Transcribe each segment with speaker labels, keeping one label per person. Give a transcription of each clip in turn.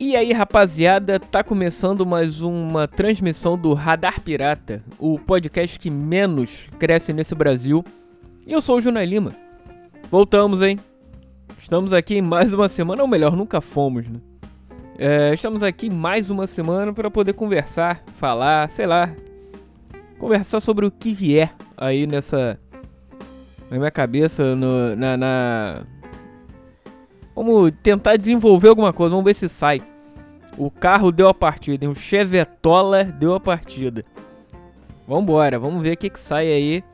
Speaker 1: E aí, rapaziada, tá começando mais uma transmissão do Radar Pirata, o podcast que menos cresce nesse Brasil. E eu sou o Junai Lima. Voltamos, hein? Estamos aqui mais uma semana, ou melhor, nunca fomos, né? É, estamos aqui mais uma semana para poder conversar, falar, sei lá, conversar sobre o que vier aí nessa. na minha cabeça, no, na, na Vamos tentar desenvolver alguma coisa, vamos ver se sai. O carro deu a partida, hein? o Chevetola deu a partida. Vambora, vamos ver o que, que sai aí.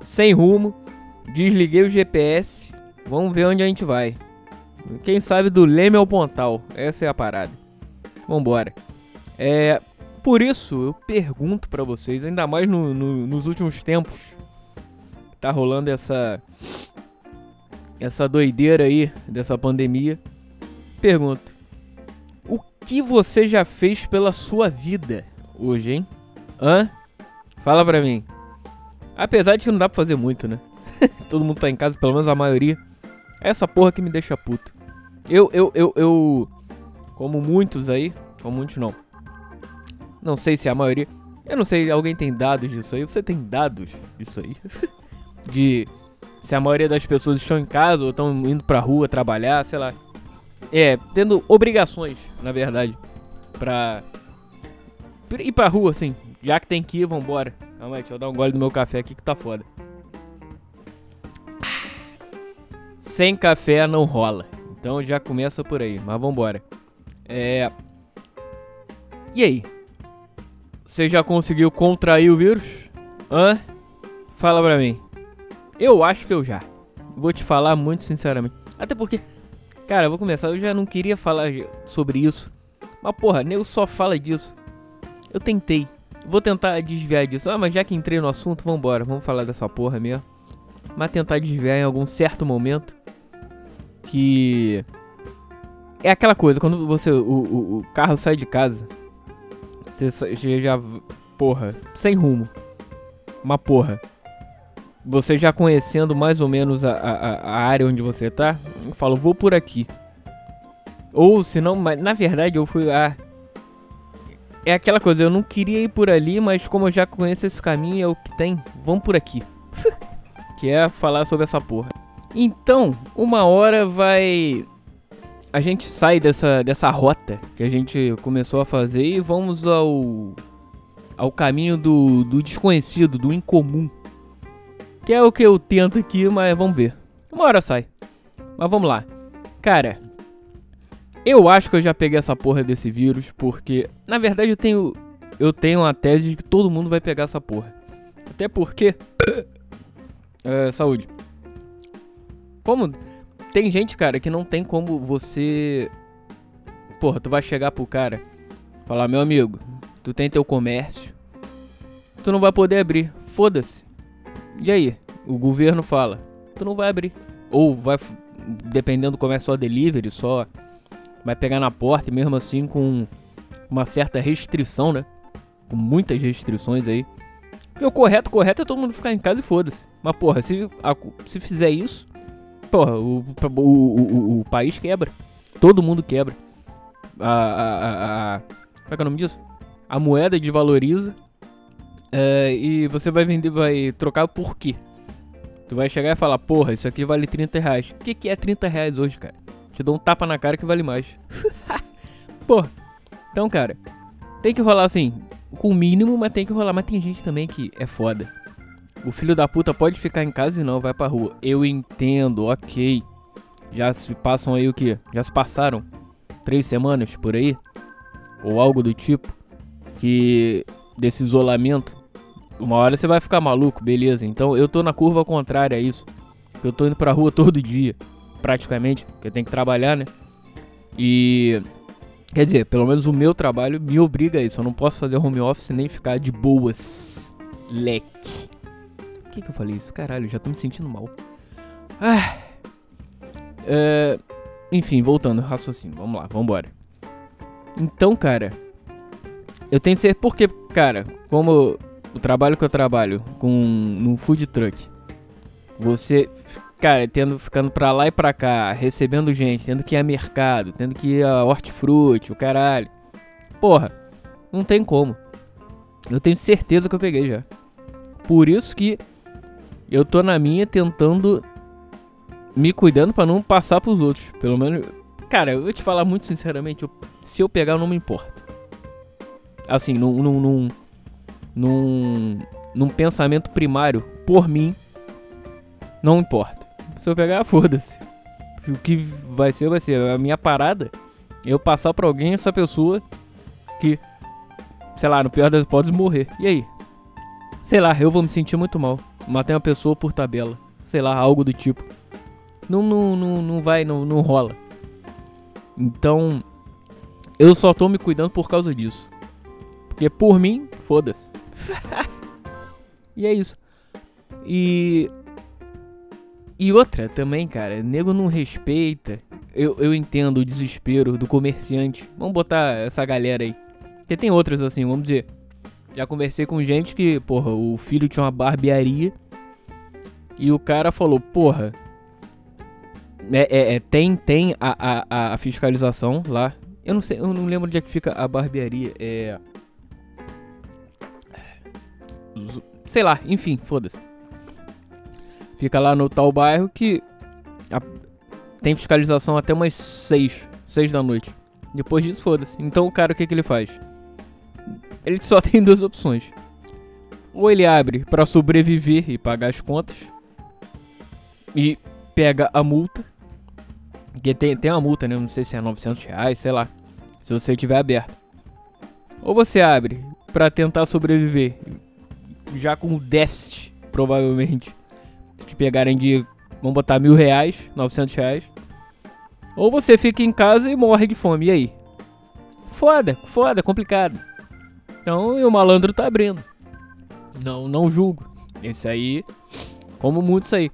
Speaker 1: Sem rumo, desliguei o GPS, vamos ver onde a gente vai. Quem sabe do Leme ao Pontal, essa é a parada. Vambora. É, por isso eu pergunto para vocês, ainda mais no, no, nos últimos tempos, tá rolando essa essa doideira aí dessa pandemia, pergunto: que você já fez pela sua vida hoje, hein? Hã? Fala pra mim. Apesar de que não dá pra fazer muito, né? Todo mundo tá em casa, pelo menos a maioria. É essa porra que me deixa puto. Eu, eu, eu, eu. Como muitos aí. Como muitos não. Não sei se a maioria. Eu não sei, alguém tem dados disso aí? Você tem dados disso aí? de se a maioria das pessoas estão em casa ou estão indo pra rua trabalhar, sei lá. É, tendo obrigações, na verdade, pra ir pra rua, assim. Já que tem que ir, vambora. Calma aí, deixa eu dar um gole do meu café aqui que tá foda. Sem café não rola. Então já começa por aí, mas vambora. É. E aí? Você já conseguiu contrair o vírus? Hã? Fala pra mim. Eu acho que eu já. Vou te falar muito sinceramente. Até porque, cara, eu vou começar. Eu já não queria falar sobre isso. Mas porra, nego só fala disso. Eu tentei. Vou tentar desviar disso. Ah, mas já que entrei no assunto, vambora. Vamos falar dessa porra mesmo. Mas tentar desviar em algum certo momento. Que. É aquela coisa, quando você. O, o, o carro sai de casa. Você já. Porra, sem rumo. Uma porra você já conhecendo mais ou menos a, a, a área onde você tá, eu falo, vou por aqui. Ou se não, na verdade eu fui. Ah, é aquela coisa, eu não queria ir por ali, mas como eu já conheço esse caminho, é o que tem, vamos por aqui. que é falar sobre essa porra. Então, uma hora vai. A gente sai dessa, dessa rota que a gente começou a fazer e vamos ao. ao caminho do, do desconhecido, do incomum. Que é o que eu tento aqui, mas vamos ver. Uma hora sai. Mas vamos lá. Cara, eu acho que eu já peguei essa porra desse vírus, porque na verdade eu tenho eu tenho uma tese de que todo mundo vai pegar essa porra. Até porque é, saúde. Como tem gente, cara, que não tem como você Porra, tu vai chegar pro cara, falar: "Meu amigo, tu tem teu comércio, tu não vai poder abrir. Foda-se. E aí? O governo fala, tu não vai abrir. Ou vai, dependendo como é só delivery, só vai pegar na porta e mesmo assim com uma certa restrição, né? Com muitas restrições aí. Porque o correto, correto é todo mundo ficar em casa e foda-se. Mas porra, se, a, se fizer isso, porra, o, o, o, o, país quebra. Todo mundo quebra. A, a, a, a, como é que é o nome disso? A moeda desvaloriza é, e você vai vender, vai trocar por quê? Tu vai chegar e falar, porra, isso aqui vale 30 reais. O que, que é 30 reais hoje, cara? Te dou um tapa na cara que vale mais. porra. Então, cara, tem que rolar assim, com o mínimo, mas tem que rolar. Mas tem gente também que é foda. O filho da puta pode ficar em casa e não vai pra rua. Eu entendo, ok. Já se passam aí o que? Já se passaram três semanas por aí? Ou algo do tipo. Que desse isolamento uma hora você vai ficar maluco, beleza. Então eu tô na curva contrária a isso. Eu tô indo pra rua todo dia, praticamente, porque eu tenho que trabalhar, né? E. Quer dizer, pelo menos o meu trabalho me obriga a isso. Eu não posso fazer home office nem ficar de boas. Leque. Por que, que eu falei isso? Caralho, já tô me sentindo mal. Ah. É, enfim, voltando, raciocínio. Vamos lá, vambora. Então, cara. Eu tenho certeza. Porque, cara, como o trabalho que eu trabalho com no food truck, você cara, tendo, ficando pra lá e pra cá, recebendo gente, tendo que ir a mercado, tendo que ir a hortifruti, o caralho. Porra, não tem como. Eu tenho certeza que eu peguei já. Por isso que eu tô na minha tentando me cuidando para não passar pros outros. Pelo menos, cara, eu vou te falar muito sinceramente, eu, se eu pegar eu não me importo. Assim, num, num, num, num, num pensamento primário, por mim, não importa. Se eu pegar, foda-se. O que vai ser, vai ser. A minha parada, eu passar pra alguém essa pessoa que, sei lá, no pior das hipóteses, morrer. E aí? Sei lá, eu vou me sentir muito mal. Matei uma pessoa por tabela. Sei lá, algo do tipo. Não, não, não, não vai, não, não rola. Então, eu só tô me cuidando por causa disso. Porque por mim, foda-se. E é isso. E. E outra também, cara, nego não respeita. Eu, eu entendo o desespero do comerciante. Vamos botar essa galera aí. Porque tem outras assim, vamos dizer. Já conversei com gente que, porra, o filho tinha uma barbearia. E o cara falou, porra. É, é, é, tem tem a, a, a fiscalização lá. Eu não sei, eu não lembro onde é que fica a barbearia. É. Sei lá, enfim, foda-se. Fica lá no tal bairro que a, tem fiscalização até umas 6, 6 da noite. Depois disso, foda-se. Então o cara, o que, que ele faz? Ele só tem duas opções. Ou ele abre para sobreviver e pagar as contas. E pega a multa. Que tem, tem uma multa, né? Não sei se é 900 reais, sei lá. Se você tiver aberto. Ou você abre para tentar sobreviver. Já com déficit, provavelmente. Te pegarem de, vamos botar mil reais, 900 reais. Ou você fica em casa e morre de fome. E aí? Foda, foda, complicado. Então o malandro tá abrindo. Não, não julgo. Esse aí, como muitos aí.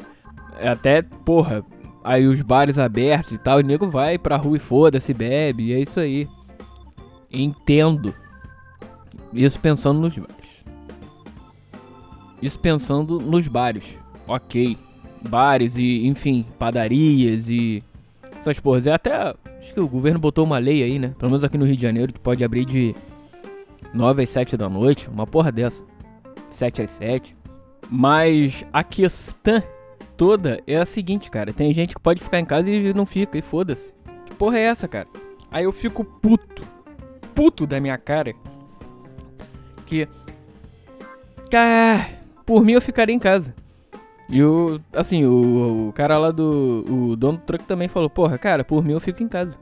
Speaker 1: É até, porra, aí os bares abertos e tal, o nego vai pra rua e foda-se, bebe, e é isso aí. Entendo. Isso pensando nos bares. Isso pensando nos bares. Ok. Bares e, enfim, padarias e essas porras. E até, acho que o governo botou uma lei aí, né? Pelo menos aqui no Rio de Janeiro, que pode abrir de 9 às 7 da noite, uma porra dessa. 7 às 7. Mas a questão toda é a seguinte, cara. Tem gente que pode ficar em casa e não fica, e foda-se. Que porra é essa, cara? Aí eu fico puto. Puto da minha cara. Que. Cara, por mim eu ficaria em casa. E o. Assim, o, o cara lá do. O dono do truck também falou: Porra, cara, por mim eu fico em casa.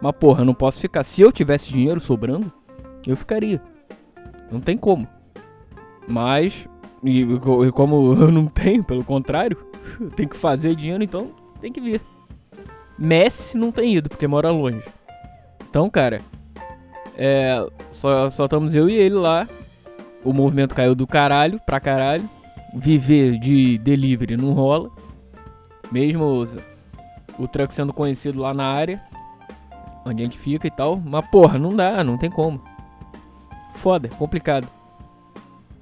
Speaker 1: Mas porra, eu não posso ficar. Se eu tivesse dinheiro sobrando, eu ficaria. Não tem como. Mas, e, e como eu não tenho, pelo contrário, eu tenho que fazer dinheiro, então tem que vir. Messi não tem ido, porque mora longe. Então, cara, é, só, só estamos eu e ele lá. O movimento caiu do caralho pra caralho. Viver de delivery não rola. Mesmo o, truck sendo conhecido lá na área, onde a gente fica e tal. Mas porra, não dá, não tem como foda, complicado.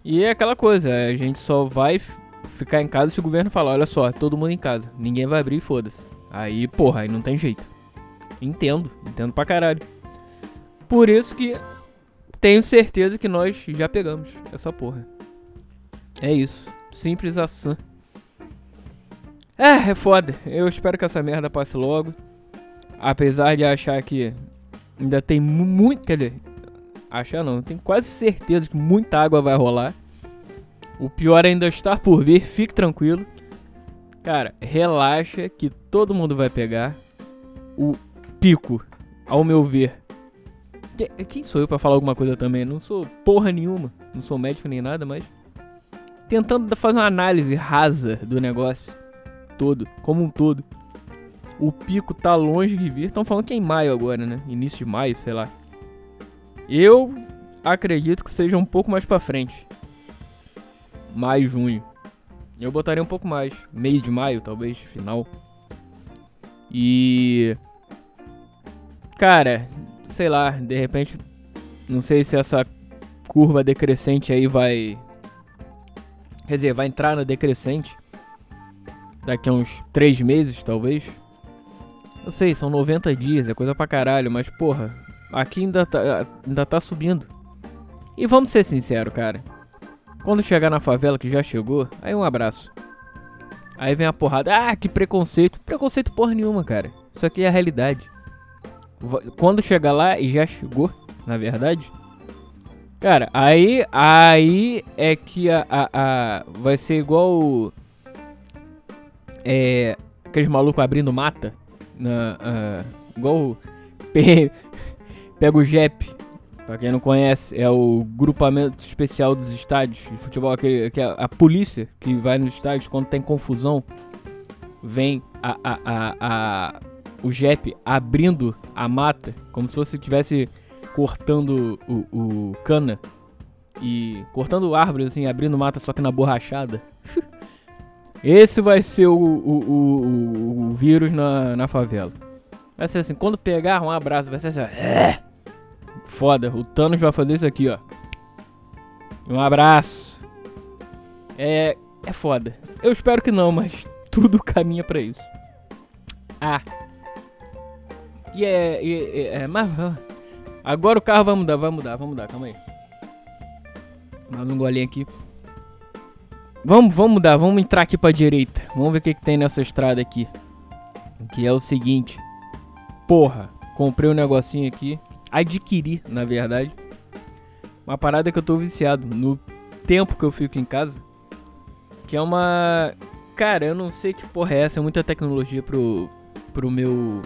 Speaker 1: E é aquela coisa, a gente só vai ficar em casa se o governo falar, olha só, todo mundo em casa, ninguém vai abrir foda-se. Aí, porra, aí não tem jeito. Entendo, entendo pra caralho. Por isso que tenho certeza que nós já pegamos essa porra. É isso, simples assim. É, é foda. Eu espero que essa merda passe logo. Apesar de achar que ainda tem muito, quer dizer, Achar não, tenho quase certeza que muita água vai rolar. O pior ainda está por vir, fique tranquilo. Cara, relaxa que todo mundo vai pegar. O pico, ao meu ver. Quem sou eu para falar alguma coisa também? Não sou porra nenhuma, não sou médico nem nada, mas tentando fazer uma análise rasa do negócio todo, como um todo. O pico tá longe de vir. Estão falando que é em maio agora, né? Início de maio, sei lá. Eu acredito que seja um pouco mais para frente. Maio, junho. Eu botaria um pouco mais. Mês de maio, talvez, final. E. Cara, sei lá, de repente. Não sei se essa curva decrescente aí vai. Quer dizer, vai entrar na decrescente. daqui a uns 3 meses, talvez. Eu sei, são 90 dias, é coisa pra caralho, mas porra, aqui ainda tá, ainda tá subindo. E vamos ser sinceros, cara. Quando chegar na favela, que já chegou, aí um abraço. Aí vem a porrada. Ah, que preconceito. Preconceito porra nenhuma, cara. Isso aqui é a realidade. Quando chegar lá, e já chegou, na verdade. Cara, aí, aí é que a, a, a vai ser igual é, aqueles malucos abrindo mata. Na, uh, igual pe, pega o JEP Pra quem não conhece, é o grupamento especial dos estádios de futebol, aquele, que é a polícia que vai nos estádios quando tem confusão, vem a, a, a, a o JEP abrindo a mata, como se fosse estivesse cortando o, o, cana e cortando árvores assim, abrindo mata só que na borrachada. Esse vai ser o, o, o, o, vírus na, na favela. Vai ser assim, quando pegar um abraço, vai ser assim, é Foda, o Thanos vai fazer isso aqui, ó. Um abraço. É. É foda. Eu espero que não, mas tudo caminha para isso. Ah. E é. E, é, mas. Agora o carro vai mudar, vai mudar, vai mudar, calma aí. Mais um golinho aqui. Vamos, vamos mudar, vamos entrar aqui pra direita. Vamos ver o que, que tem nessa estrada aqui. Que é o seguinte. Porra, comprei um negocinho aqui adquirir, na verdade. Uma parada que eu tô viciado no tempo que eu fico em casa. Que é uma. Cara, eu não sei que porra é essa, é muita tecnologia pro, pro meu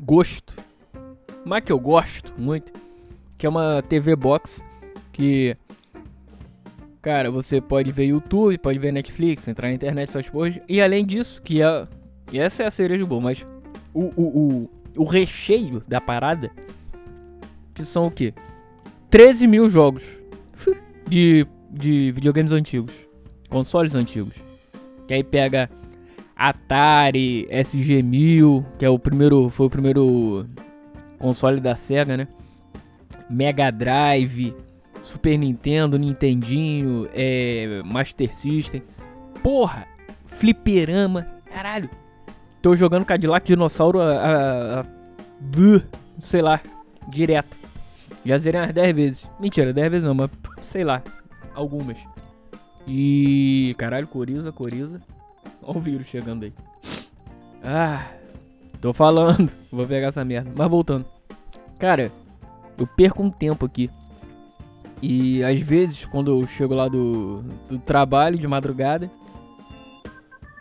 Speaker 1: gosto. Mas que eu gosto muito. Que é uma TV Box. Que. Cara, você pode ver YouTube, pode ver Netflix, entrar na internet, essas porras. E além disso, que é. E essa é a cereja boa, mas. O, o, o, o recheio da parada que são o quê? 13 mil jogos de, de videogames antigos, consoles antigos. Que aí pega Atari, SG-1000, que é o primeiro, foi o primeiro console da Sega, né? Mega Drive, Super Nintendo, Nintendinho, é, Master System. Porra, fliperama, caralho. Tô jogando Cadillac Dinossauro a, a, a, sei lá, direto. Já zerei umas 10 vezes. Mentira, 10 vezes não, mas sei lá. Algumas. E. Caralho, Coriza, Coriza. Olha o vírus chegando aí. Ah. Tô falando. Vou pegar essa merda. Mas voltando. Cara, eu perco um tempo aqui. E às vezes, quando eu chego lá do, do trabalho de madrugada.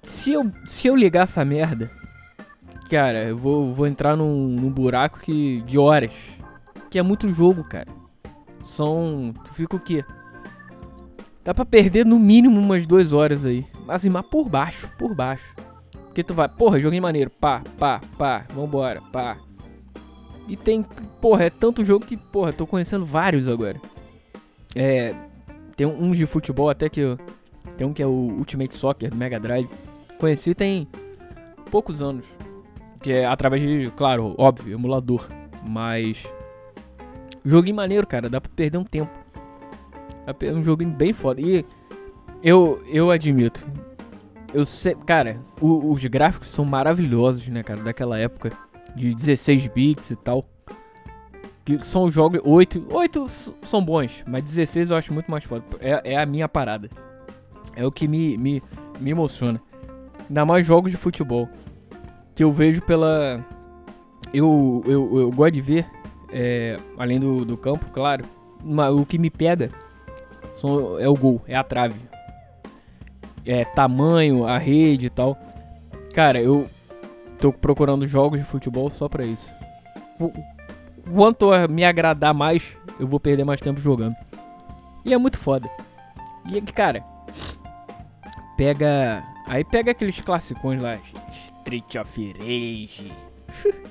Speaker 1: Se eu, se eu ligar essa merda. Cara, eu vou, vou entrar num, num buraco que, de horas que é muito jogo, cara. São. Tu fica o quê? Dá pra perder no mínimo umas duas horas aí. Mas por baixo, por baixo. Porque tu vai, porra, joguinho maneiro, pá, pá, pá, vambora, pá. E tem, porra, é tanto jogo que, porra, tô conhecendo vários agora. É. Tem uns de futebol até que. Eu, tem um que é o Ultimate Soccer do Mega Drive. Conheci tem poucos anos. Que é através de, claro, óbvio, emulador. Mas Joguinho maneiro, cara. Dá pra perder um tempo. É um joguinho bem foda. E eu, eu admito. Eu sei, cara, o, os gráficos são maravilhosos, né, cara, daquela época de 16 bits e tal. Que são jogos 8, 8 são bons, mas 16 eu acho muito mais foda. É, é a minha parada. É o que me, me, me emociona. Ainda mais jogos de futebol. Que eu vejo pela. Eu, eu, eu gosto de ver é, além do, do campo, claro. o que me pega são, é o gol, é a trave. É tamanho, a rede e tal. Cara, eu tô procurando jogos de futebol só pra isso. Quanto a me agradar mais, eu vou perder mais tempo jogando. E é muito foda. E cara, pega. Aí pega aqueles classicões lá. Street of Rage.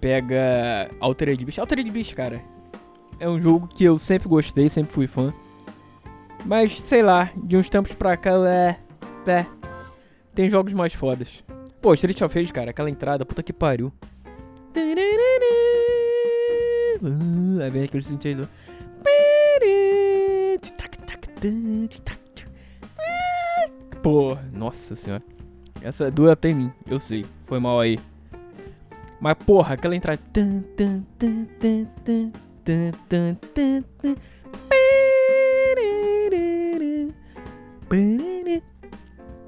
Speaker 1: pega Altered Beast. Altered Beast, cara, é um jogo que eu sempre gostei, sempre fui fã. Mas, sei lá, de uns tempos pra cá, é... É... Tem jogos mais fodas. Pô, Street of Rage, cara, aquela entrada, puta que pariu. Aí vem aquele sentido. Porra, nossa senhora. Essa doeu até em mim, eu sei. Foi mal aí. Mas porra, aquela entrada.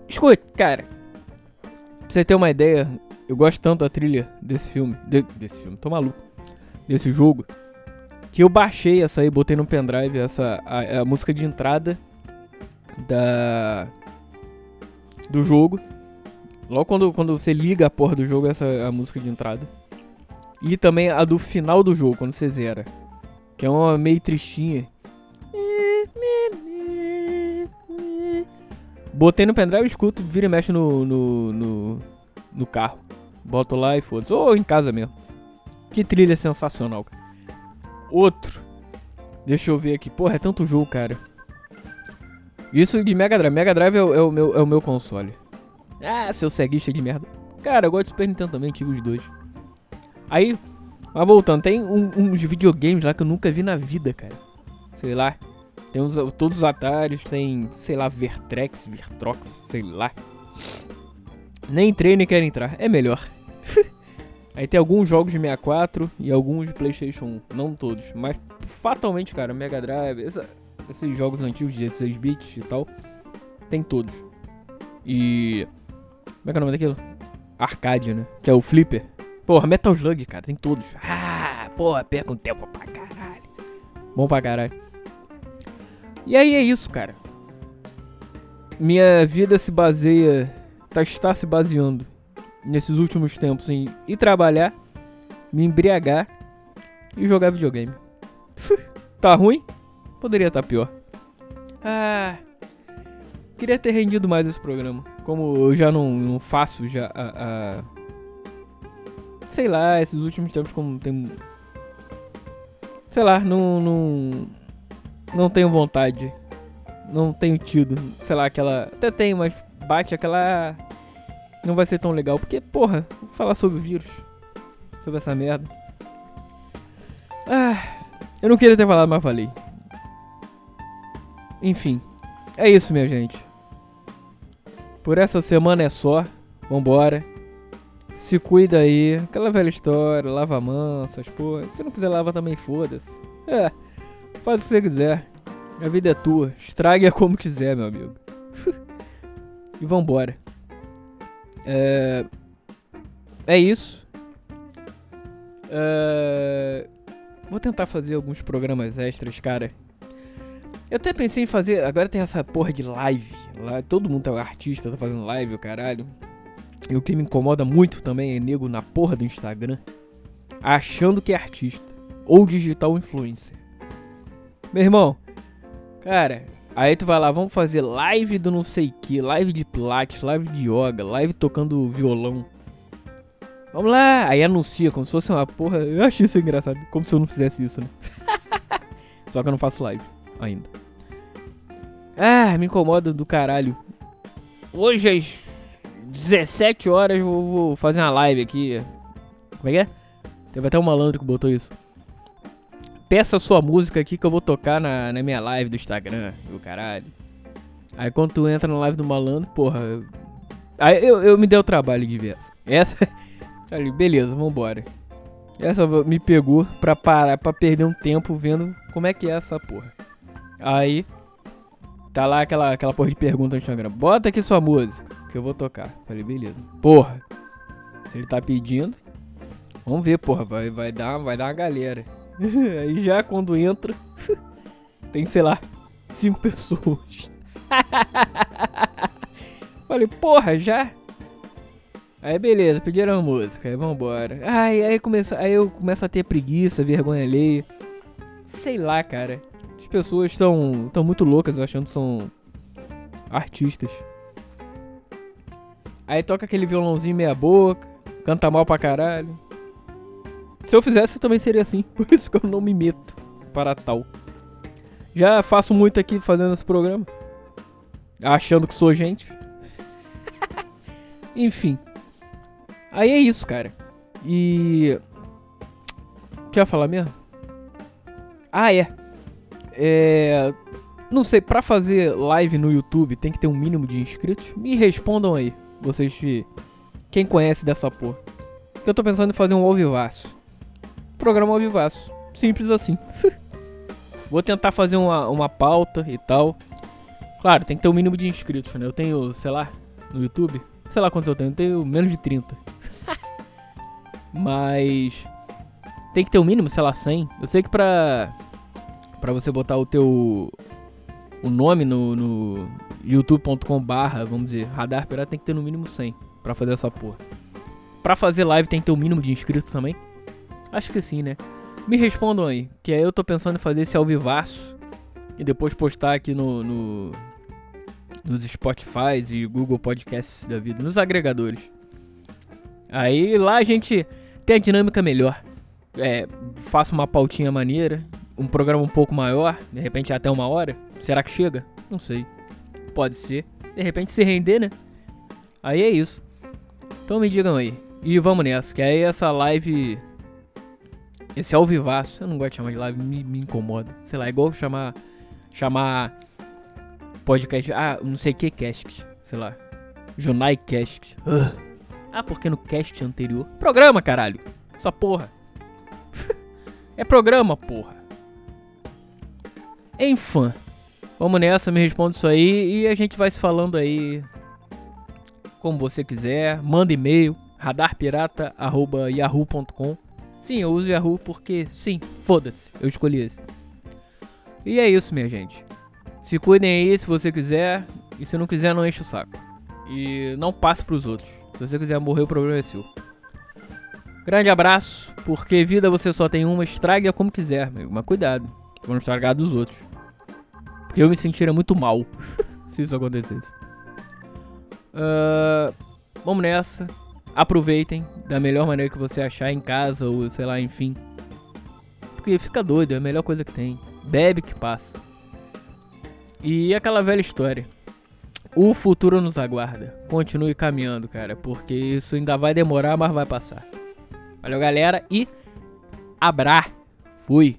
Speaker 1: Escute, cara. Pra você ter uma ideia, eu gosto tanto da trilha desse filme. De, desse filme, tô maluco. Desse jogo. Que eu baixei essa aí, botei no pendrive, essa a, a música de entrada da do jogo. Logo quando, quando você liga a porra do jogo, essa é a música de entrada. E também a do final do jogo, quando você zera. Que é uma meio tristinha. Botei no pendrive, escuto, vira e mexe no, no, no, no carro. Boto lá e foda-se. Ou em casa mesmo. Que trilha sensacional, cara. Outro. Deixa eu ver aqui. Porra, é tanto jogo, cara. Isso de Mega Drive. Mega Drive é o, é o, meu, é o meu console. Ah, seu ceguista de merda. Cara, eu gosto de Super Nintendo também, tive os dois. Aí, mas voltando, tem um, uns videogames lá que eu nunca vi na vida, cara. Sei lá. Tem todos os atalhos, tem, sei lá, Vertrex, Vertrox, sei lá. Nem entrei nem quero entrar, é melhor. Aí tem alguns jogos de 64 e alguns de Playstation 1, não todos, mas fatalmente, cara, Mega Drive, essa, esses jogos antigos de 16 bits e tal, tem todos. E como é que é o nome daquilo? Arcade, né? Que é o Flipper. Porra, Metal Slug, cara, tem todos. Ah, porra, perca um tempo pra caralho. Bom pra caralho. E aí é isso, cara. Minha vida se baseia. Tá, está se baseando nesses últimos tempos em ir trabalhar, me embriagar e jogar videogame. tá ruim? Poderia estar tá pior. Ah. Queria ter rendido mais esse programa. Como eu já não, não faço já a, Sei lá, esses últimos tempos como tem. Sei lá, não. Não, não tenho vontade. Não tenho tido. Sei lá, aquela. Até tenho, mas bate aquela. Não vai ser tão legal. Porque, porra, falar sobre o vírus. Sobre essa merda. Ah, eu não queria ter falado, mas falei. Enfim. É isso, minha gente. Por essa semana é só. Vambora. Se cuida aí. Aquela velha história, lava a mão, essas porra. Se não quiser lava também, foda-se. É, faz o que você quiser. A vida é tua. Estrague-a como quiser, meu amigo. e vambora. É, é isso. É, vou tentar fazer alguns programas extras, cara. Eu até pensei em fazer. Agora tem essa porra de live. Lá, todo mundo é artista, tá fazendo live, o caralho. E o que me incomoda muito também é nego na porra do Instagram achando que é artista ou digital influencer. Meu irmão, cara, aí tu vai lá, vamos fazer live do não sei que, live de pilates, live de yoga, live tocando violão. Vamos lá, aí anuncia como se fosse uma porra. Eu acho isso engraçado, como se eu não fizesse isso, né? Só que eu não faço live ainda. Ah, me incomoda do caralho. Hoje às 17 horas eu vou fazer uma live aqui. Como é que é? Teve até um malandro que botou isso. Peça sua música aqui que eu vou tocar na, na minha live do Instagram, o caralho. Aí quando tu entra na live do malandro, porra. Eu... Aí eu, eu me dei o trabalho de ver essa. Essa. Ali, beleza, vambora. Essa me pegou pra parar, pra perder um tempo vendo como é que é essa porra. Aí, tá lá aquela, aquela porra de pergunta no Instagram. Bota aqui sua música, que eu vou tocar. Falei, beleza. Porra, se ele tá pedindo, vamos ver, porra, vai, vai, dar, vai dar uma galera. Aí já quando entra, tem, sei lá, cinco pessoas. Falei, porra, já? Aí beleza, pediram a música, aí vambora. Ai, aí, começa, aí eu começo a ter preguiça, vergonha alheia. Sei lá, cara pessoas são tão muito loucas achando que são artistas. Aí toca aquele violãozinho meia boca, canta mal pra caralho. Se eu fizesse, eu também seria assim. Por isso que eu não me meto para tal. Já faço muito aqui fazendo esse programa. Achando que sou gente. Enfim. Aí é isso, cara. E. O que eu ia falar mesmo? Ah, é. É, Não sei, pra fazer live no YouTube tem que ter um mínimo de inscritos? Me respondam aí, vocês que. Quem conhece dessa porra. Que eu tô pensando em fazer um ao vivaço. Programa ao vivaço. Simples assim. Vou tentar fazer uma, uma pauta e tal. Claro, tem que ter um mínimo de inscritos, né? Eu tenho, sei lá, no YouTube. Sei lá quantos eu tenho. Eu tenho menos de 30. Mas. Tem que ter um mínimo, sei lá, 100. Eu sei que pra. Pra você botar o teu. O nome no, no youtube.com barra, vamos dizer, radar pirata tem que ter no mínimo 100 pra fazer essa porra. Pra fazer live tem que ter um mínimo de inscritos também? Acho que sim, né? Me respondam aí, que aí eu tô pensando em fazer esse ao vivaço e depois postar aqui no, no nos Spotify e Google Podcasts da vida, nos agregadores. Aí lá a gente tem a dinâmica melhor. É, faço uma pautinha maneira, um programa um pouco maior, de repente até uma hora. Será que chega? Não sei. Pode ser. De repente se render, né? Aí é isso. Então me digam aí. E vamos nessa, que aí essa live. Esse ao vivaço, eu não gosto de chamar de live, me, me incomoda. Sei lá, é igual chamar. Chamar. Podcast. Ah, não sei que cast. Sei lá. Junai Cast. Uh. Ah, porque no cast anterior. Programa, caralho. Só porra. é programa, porra. Enfim. Vamos nessa, me responde isso aí e a gente vai se falando aí como você quiser. Manda e-mail radarpirata@yahoo.com. Sim, eu uso Yahoo porque sim, foda-se, eu escolhi esse. E é isso, minha gente. Se cuidem aí se você quiser e se não quiser não enche o saco. E não passe pros outros. Se você quiser morrer, o problema é seu. Grande abraço, porque vida você só tem uma, estrague-a como quiser, amigo. Mas cuidado, pra não estragar dos outros. Porque eu me sentiria muito mal se isso acontecesse. Uh, vamos nessa. Aproveitem da melhor maneira que você achar em casa ou sei lá, enfim. Porque fica doido, é a melhor coisa que tem. Bebe que passa. E aquela velha história. O futuro nos aguarda. Continue caminhando, cara, porque isso ainda vai demorar, mas vai passar. Valeu, galera, e abra. Fui.